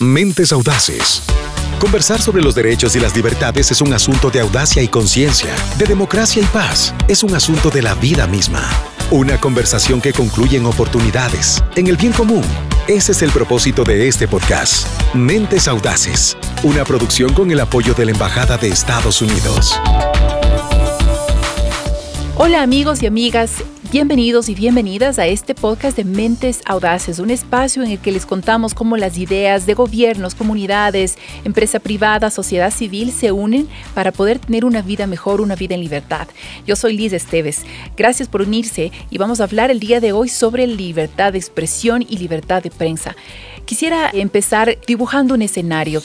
Mentes Audaces. Conversar sobre los derechos y las libertades es un asunto de audacia y conciencia, de democracia y paz. Es un asunto de la vida misma. Una conversación que concluye en oportunidades, en el bien común. Ese es el propósito de este podcast. Mentes Audaces, una producción con el apoyo de la Embajada de Estados Unidos. Hola amigos y amigas, bienvenidos y bienvenidas a este podcast de Mentes Audaces, un espacio en el que les contamos cómo las ideas de gobiernos, comunidades, empresa privada, sociedad civil se unen para poder tener una vida mejor, una vida en libertad. Yo soy Liz Esteves, gracias por unirse y vamos a hablar el día de hoy sobre libertad de expresión y libertad de prensa. Quisiera empezar dibujando un escenario.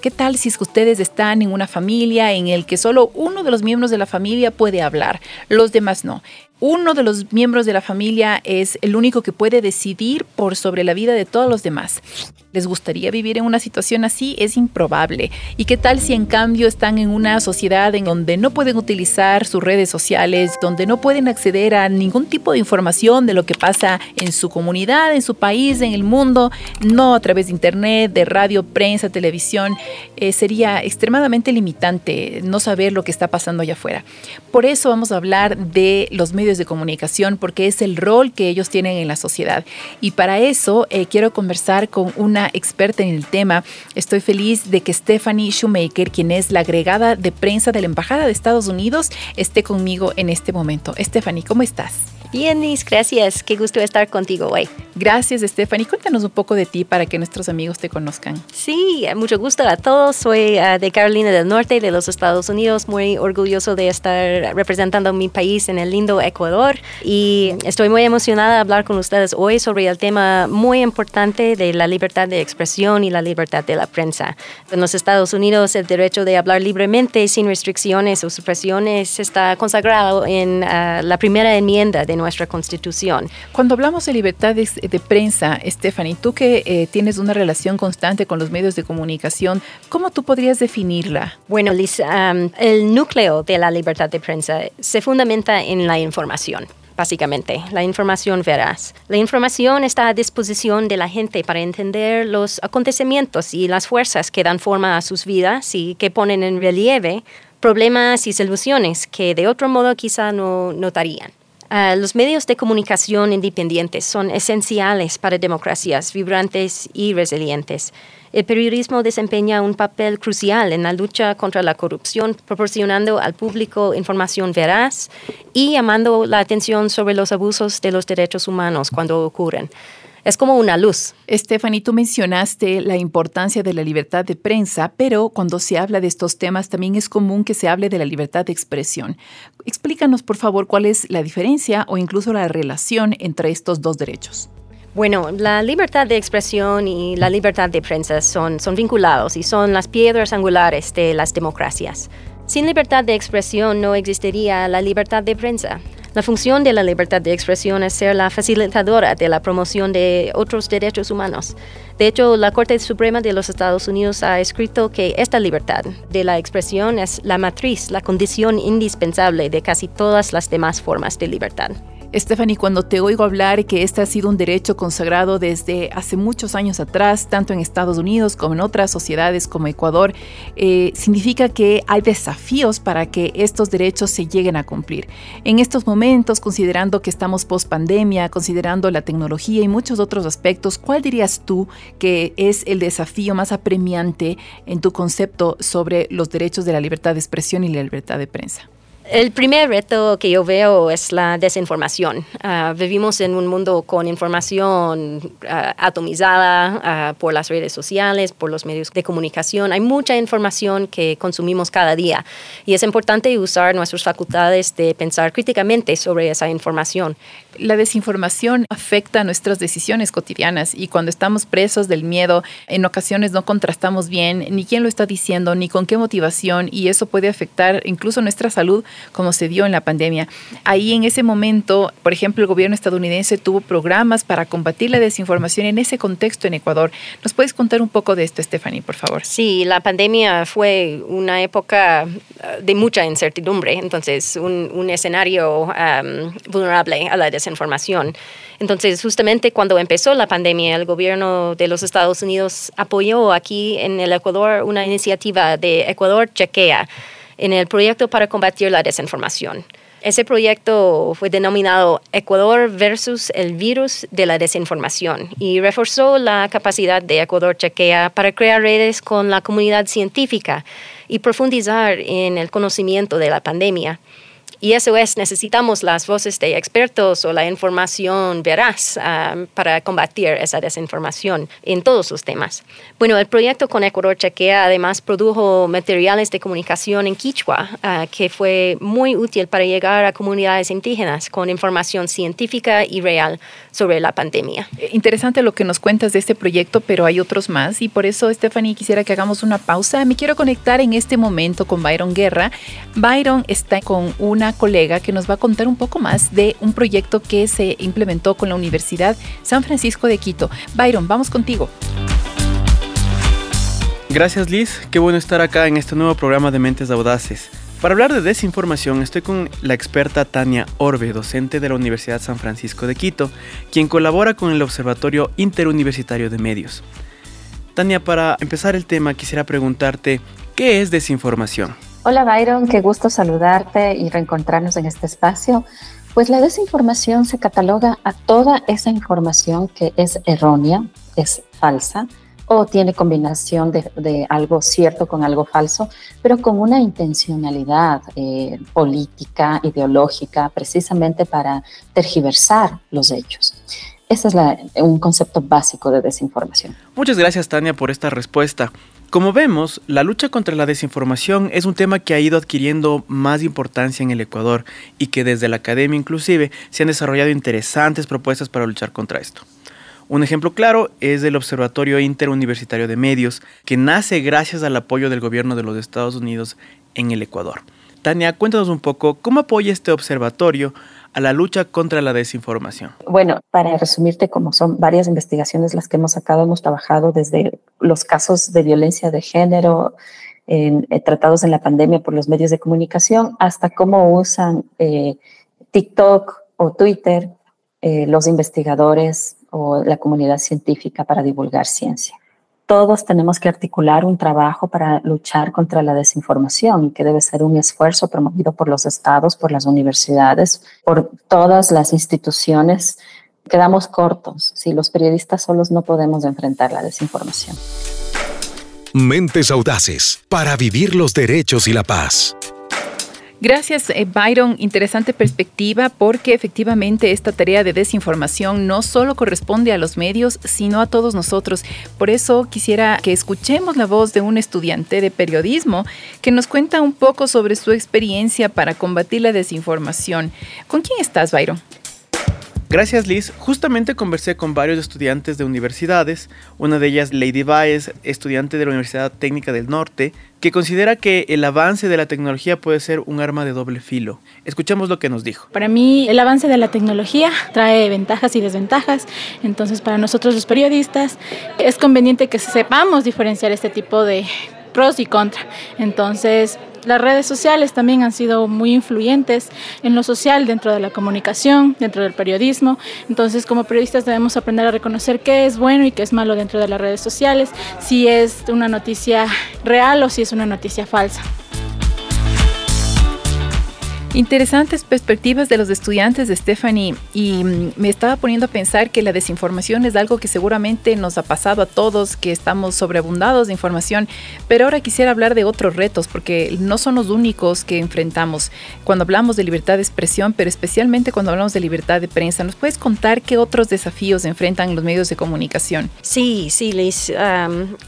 ¿Qué tal si ustedes están en una familia en el que solo uno de los miembros de la familia puede hablar, los demás no? Uno de los miembros de la familia es el único que puede decidir por sobre la vida de todos los demás. ¿Les gustaría vivir en una situación así? Es improbable. ¿Y qué tal si en cambio están en una sociedad en donde no pueden utilizar sus redes sociales, donde no pueden acceder a ningún tipo de información de lo que pasa en su comunidad, en su país, en el mundo, no a través de internet, de radio, prensa, televisión? Eh, sería extremadamente limitante no saber lo que está pasando allá afuera. Por eso vamos a hablar de los medios de comunicación, porque es el rol que ellos tienen en la sociedad. Y para eso eh, quiero conversar con una experta en el tema. Estoy feliz de que Stephanie Shoemaker, quien es la agregada de prensa de la Embajada de Estados Unidos, esté conmigo en este momento. Stephanie, ¿cómo estás? Bien, Nis, gracias. Qué gusto estar contigo hoy. Gracias, Stephanie. Cuéntanos un poco de ti para que nuestros amigos te conozcan. Sí, mucho gusto a todos. Soy ah, de Carolina del Norte, de los Estados Unidos. Muy orgulloso de estar representando a mi país en el lindo Ecuador. Y estoy muy emocionada de hablar con ustedes hoy sobre el tema muy importante de la libertad de expresión y la libertad de la prensa. En los Estados Unidos, el derecho de hablar libremente, sin restricciones o supresiones, está consagrado en ah, la primera enmienda de nuestra Constitución. Cuando hablamos de libertad de, prensa, Stephanie, tú que eh, tienes una relación constante con los medios de comunicación, ¿cómo tú podrías definirla? Bueno, Liz, el núcleo de la libertad de prensa se fundamenta en la información básicamente, la información veraz. La información está a disposición de la gente para entender los acontecimientos y las fuerzas que dan forma a sus vidas y que ponen en relieve problemas y soluciones que de otro modo quizá no notarían. Ah, los medios de comunicación independientes son esenciales para democracias vibrantes y resilientes. El periodismo desempeña un papel crucial en la lucha contra la corrupción, proporcionando al público información veraz y llamando la atención sobre los abusos de los derechos humanos cuando ocurren es como una luz. Stephanie, tú mencionaste la importancia de la libertad de prensa, pero cuando se habla de estos temas también es común que se hable de la libertad de expresión. Explícanos, por favor, cuál es la diferencia o incluso la relación entre estos dos derechos. Bueno, la libertad de expresión y la libertad de prensa son, son vinculados y son las piedras angulares de las democracias. Sin libertad de expresión no existiría la libertad de prensa. La función de la libertad de expresión es ser la facilitadora de la promoción de otros derechos humanos. De hecho, la Corte Suprema de los Estados Unidos ha escrito que esta libertad de la expresión es la matriz, la condición indispensable de casi todas las demás formas de libertad. Stephanie, cuando te oigo hablar que este ha sido un derecho consagrado desde hace muchos años atrás, tanto en Estados Unidos como en otras sociedades como Ecuador, eh, significa que hay desafíos para que estos derechos se lleguen a cumplir. En estos momentos, considerando que estamos post pandemia, considerando la tecnología y muchos otros aspectos, ¿cuál dirías tú que es el desafío más apremiante en tu concepto sobre los derechos de la libertad de expresión y la libertad de prensa? El primer reto que yo veo es la desinformación. Ah, vivimos en un mundo con información ah, atomizada ah, por las redes sociales, por los medios de comunicación. Hay mucha información que consumimos cada día y es importante usar nuestras facultades de pensar críticamente sobre esa información. La desinformación afecta nuestras decisiones cotidianas y cuando estamos presos del miedo, en ocasiones no contrastamos bien ni quién lo está diciendo ni con qué motivación y eso puede afectar incluso nuestra salud como se dio en la pandemia. Ahí en ese momento, por ejemplo, el gobierno estadounidense tuvo programas para combatir la desinformación en ese contexto en Ecuador. ¿Nos puedes contar un poco de esto, Stephanie, por favor? Sí, la pandemia fue una época uh, de mucha incertidumbre, entonces un, escenario um, vulnerable a la desinformación. Entonces, justamente cuando empezó la pandemia, el gobierno de los Estados Unidos apoyó aquí en el Ecuador una iniciativa de Ecuador Chequea en el proyecto para combatir la desinformación. Ese proyecto fue denominado Ecuador versus el virus de la desinformación y reforzó la capacidad de Ecuador Chequea para crear redes con la comunidad científica y profundizar en el conocimiento de la pandemia. Y eso es, necesitamos las voces de expertos o la información veraz ah, para combatir esa desinformación en todos los temas. Bueno, el proyecto con Ecuador Chequea además produjo materiales de comunicación en Quichua, ah, que fue muy útil para llegar a comunidades indígenas con información científica y real sobre la pandemia. Eh, interesante lo que nos cuentas de este proyecto, pero hay otros más y por eso, Stephanie, quisiera que hagamos una pausa. Me quiero conectar en este momento con Byron Guerra. Byron está con una colega que nos va a contar un poco más de un proyecto que se implementó con la Universidad San Francisco de Quito. Byron, vamos contigo. Gracias Liz, qué bueno estar acá en este nuevo programa de Mentes Audaces. Para hablar de desinformación estoy con la experta Tania Orbe, docente de la Universidad San Francisco de Quito, quien colabora con el Observatorio Interuniversitario de Medios. Tania, para empezar el tema quisiera preguntarte, ¿qué es desinformación? Hola Byron, qué gusto saludarte y reencontrarnos en este espacio. Pues la desinformación se cataloga a toda esa información que es errónea, es falsa o tiene combinación de, algo cierto con algo falso, pero con una intencionalidad eh, política, ideológica, precisamente para tergiversar los hechos. Ese es un concepto básico de desinformación. Muchas gracias, Tania, por esta respuesta. Como vemos, la lucha contra la desinformación es un tema que ha ido adquiriendo más importancia en el Ecuador y que desde la academia inclusive se han desarrollado interesantes propuestas para luchar contra esto. Un ejemplo claro es el Observatorio Interuniversitario de Medios, que nace gracias al apoyo del gobierno de los Estados Unidos en el Ecuador. Tania, cuéntanos un poco cómo apoya este observatorio a la lucha contra la desinformación? Bueno, para resumirte, como son varias investigaciones las que hemos sacado, hemos trabajado desde los casos de violencia de género en, eh, tratados en la pandemia por los medios de comunicación, hasta cómo usan eh, TikTok o Twitter eh, los investigadores o la comunidad científica para divulgar ciencia todos tenemos que articular un trabajo para luchar contra la desinformación, que debe ser un esfuerzo promovido por los estados, por las universidades, por todas las instituciones. Quedamos cortos si los periodistas solos no podemos enfrentar la desinformación. Mentes audaces para vivir los derechos y la paz. Gracias, eh, Byron. Interesante perspectiva porque efectivamente esta tarea de desinformación no solo corresponde a los medios, sino a todos nosotros. Por eso quisiera que escuchemos la voz de un estudiante de periodismo que nos cuenta un poco sobre su experiencia para combatir la desinformación. ¿Con quién estás, Byron? Gracias Liz, justamente conversé con varios estudiantes de universidades, una de ellas Lady Baez, estudiante de la Universidad Técnica del Norte, que considera que el avance de la tecnología puede ser un arma de doble filo. Escuchemos lo que nos dijo. Para mí el avance de la tecnología trae ventajas y desventajas, entonces para nosotros los periodistas es conveniente que sepamos diferenciar este tipo de pros y contras. Entonces, las redes sociales también han sido muy influyentes en lo social dentro de la comunicación, dentro del periodismo. Entonces, como periodistas debemos aprender a reconocer qué es bueno y qué es malo dentro de las redes sociales, si es una noticia real o si es una noticia falsa. Interesantes perspectivas de los estudiantes de Stephanie y mm, me estaba poniendo a pensar que la desinformación es algo que seguramente nos ha pasado a todos, que estamos sobreabundados de información, pero ahora quisiera hablar de otros retos porque no son los únicos que enfrentamos cuando hablamos de libertad de expresión, pero especialmente cuando hablamos de libertad de prensa. ¿Nos puedes contar qué otros desafíos enfrentan los medios de comunicación? Sí, sí, Liz.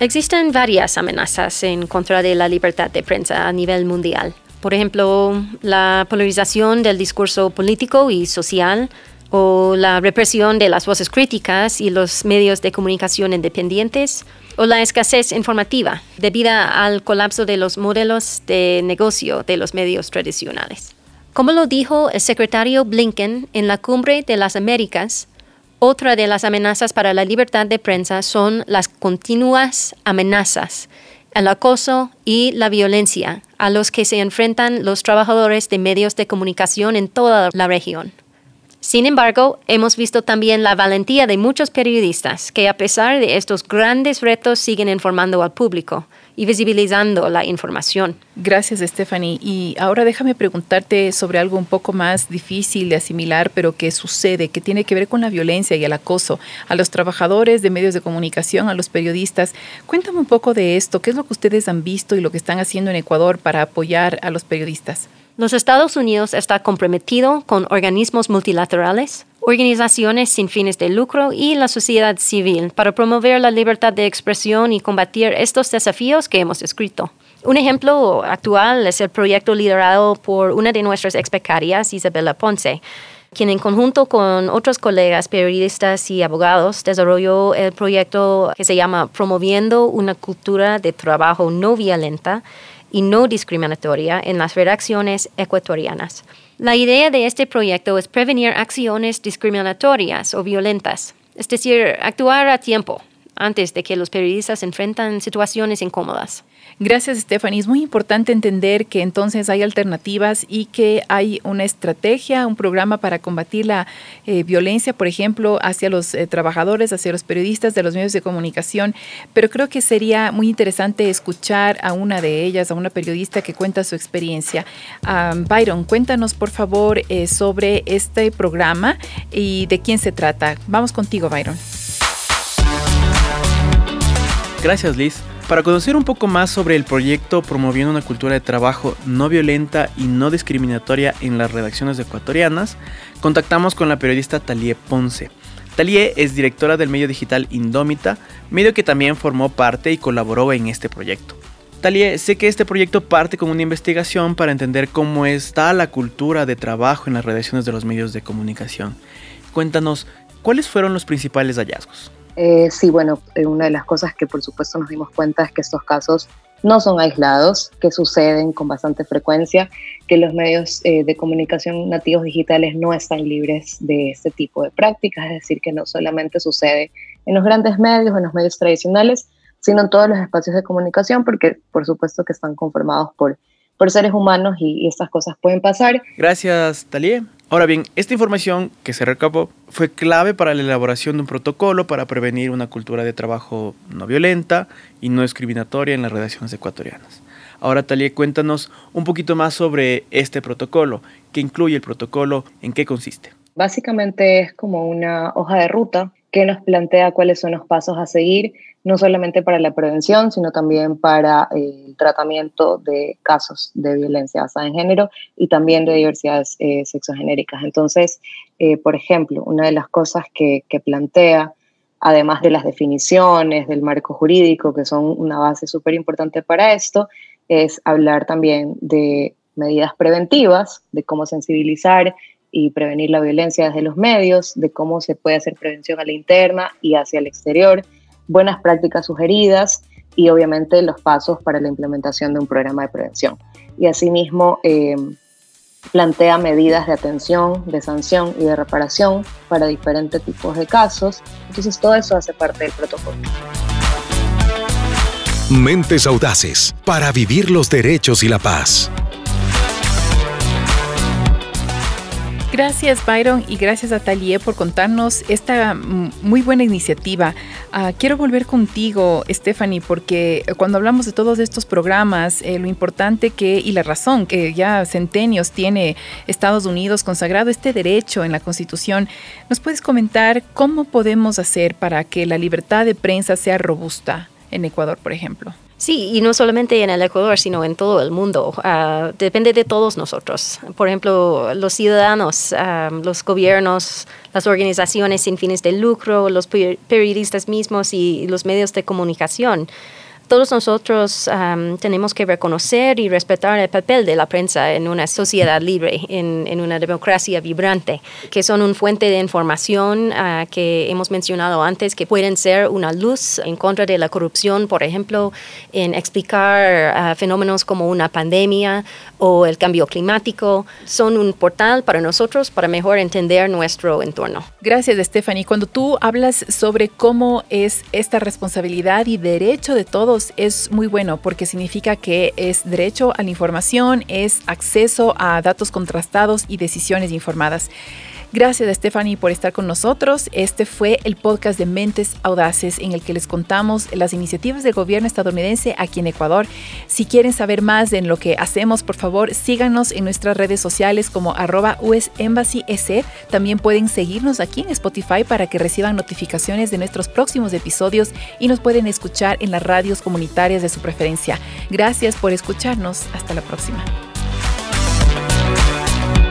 existen varias amenazas en contra de la libertad de prensa a nivel mundial. Por ejemplo, la polarización del discurso político y social o la represión de las voces críticas y los medios de comunicación independientes o la escasez informativa debida al colapso de los modelos de negocio de los medios tradicionales. Como lo dijo el secretario Blinken en la Cumbre de las Américas, otra de las amenazas para la libertad de prensa son las continuas amenazas el acoso y la violencia a los que se enfrentan los trabajadores de medios de comunicación en toda la región. Sin embargo, hemos visto también la valentía de muchos periodistas que a pesar de estos grandes retos siguen informando al público y visibilizando la información. Gracias, Stephanie. Y ahora déjame preguntarte sobre algo un poco más difícil de asimilar, pero que sucede, que tiene que ver con la violencia y el acoso a los trabajadores de medios de comunicación, a los periodistas. Cuéntame un poco de esto. ¿Qué es lo que ustedes han visto y lo que están haciendo en Ecuador para apoyar a los periodistas? Los Estados Unidos está comprometido con organismos multilaterales, organizaciones sin fines de lucro y la sociedad civil para promover la libertad de expresión y combatir estos desafíos que hemos descrito. Un ejemplo actual es el proyecto liderado por una de nuestras ex becarias, Isabela Ponce, quien en conjunto con otros colegas periodistas y abogados desarrolló el proyecto que se llama Promoviendo una cultura de trabajo no violenta y no discriminatoria en las redacciones ecuatorianas. La idea de este proyecto es prevenir acciones discriminatorias o violentas, es decir, actuar a tiempo antes de que los periodistas enfrentan situaciones incómodas. Gracias, Stephanie. Es muy importante entender que entonces hay alternativas y que hay una estrategia, un programa para combatir la eh, violencia, por ejemplo, hacia los eh, trabajadores, hacia los periodistas de los medios de comunicación. Pero creo que sería muy interesante escuchar a una de ellas, a una periodista que cuenta su experiencia. Byron, cuéntanos, por favor, eh, sobre este programa y de quién se trata. Vamos contigo, Byron. Gracias, Liz. Para conocer un poco más sobre el proyecto promoviendo una cultura de trabajo no violenta y no discriminatoria en las redacciones ecuatorianas, contactamos con la periodista Talie Ponce. Talie es directora del medio digital Indómita, medio que también formó parte y colaboró en este proyecto. Talie, sé que este proyecto parte con una investigación para entender cómo está la cultura de trabajo en las redacciones de los medios de comunicación. Cuéntanos, ¿cuáles fueron los principales hallazgos? Eh, sí, bueno, eh, una de las cosas que por supuesto nos dimos cuenta es que estos casos no son aislados, que suceden con bastante frecuencia, que los medios eh, de comunicación nativos digitales no están libres de este tipo de prácticas, es decir, que no solamente sucede en los grandes medios, en los medios tradicionales, sino en todos los espacios de comunicación, porque por supuesto que están conformados por, por seres humanos y, y estas cosas pueden pasar. Gracias, Talie. Ahora bien, esta información que se recabó fue clave para la elaboración de un protocolo para prevenir una cultura de trabajo no violenta y no discriminatoria en las redacciones ecuatorianas. Ahora, Talie, cuéntanos un poquito más sobre este protocolo. ¿Qué incluye el protocolo? ¿En qué consiste? Básicamente es como una hoja de ruta que nos plantea cuáles son los pasos a seguir no solamente para la prevención, sino también para eh, el tratamiento de casos de violencia basada en género y también de diversidades eh, sexogenéricas. Entonces, eh, por ejemplo, una de las cosas que, que plantea, además de las definiciones del marco jurídico, que son una base súper importante para esto, es hablar también de medidas preventivas, de cómo sensibilizar y prevenir la violencia desde los medios, de cómo se puede hacer prevención a la interna y hacia el exterior, buenas prácticas sugeridas y obviamente los pasos para la implementación de un programa de prevención. Y asimismo eh, plantea medidas de atención, de sanción y de reparación para diferentes tipos de casos. Entonces todo eso hace parte del protocolo. Mentes audaces para vivir los derechos y la paz. Gracias Byron y gracias a Talie por contarnos esta muy buena iniciativa. Ah, quiero volver contigo, Stephanie, porque cuando hablamos de todos estos programas, eh, lo importante que y la razón que ya centenios tiene Estados Unidos consagrado este derecho en la Constitución, ¿nos puedes comentar cómo podemos hacer para que la libertad de prensa sea robusta en Ecuador, por ejemplo? Sí, y no solamente en el Ecuador, sino en todo el mundo. Ah, depende de todos nosotros. Por ejemplo, los ciudadanos, ah, los gobiernos, las organizaciones sin fines de lucro, los periodistas mismos y los medios de comunicación todos nosotros tenemos que reconocer y respetar el papel de la prensa en una sociedad libre, en, una democracia vibrante, que son una fuente de información ah, que hemos mencionado antes, que pueden ser una luz en contra de la corrupción, por ejemplo, en explicar ah, fenómenos como una pandemia o el cambio climático. Son un portal para nosotros para mejor entender nuestro entorno. Gracias, Stephanie. Cuando tú hablas sobre cómo es esta responsabilidad y derecho de todos, es muy bueno porque significa que es derecho a la información, es acceso a datos contrastados y decisiones informadas. Gracias Stephanie por estar con nosotros. Este fue el podcast de Mentes Audaces en el que les contamos las iniciativas del gobierno estadounidense aquí en Ecuador. Si quieren saber más de lo que hacemos, por favor, síganos en nuestras redes sociales como arroba US Embassy También pueden seguirnos aquí en Spotify para que reciban notificaciones de nuestros próximos episodios y nos pueden escuchar en las radios comunitarias de su preferencia. Gracias por escucharnos. Hasta la próxima.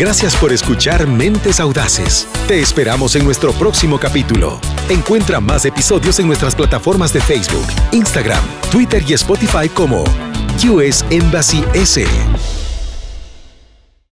Gracias por escuchar Mentes Audaces. Te esperamos en nuestro próximo capítulo. Encuentra más episodios en nuestras plataformas de Facebook, Instagram, Twitter y Spotify como US Embassy S.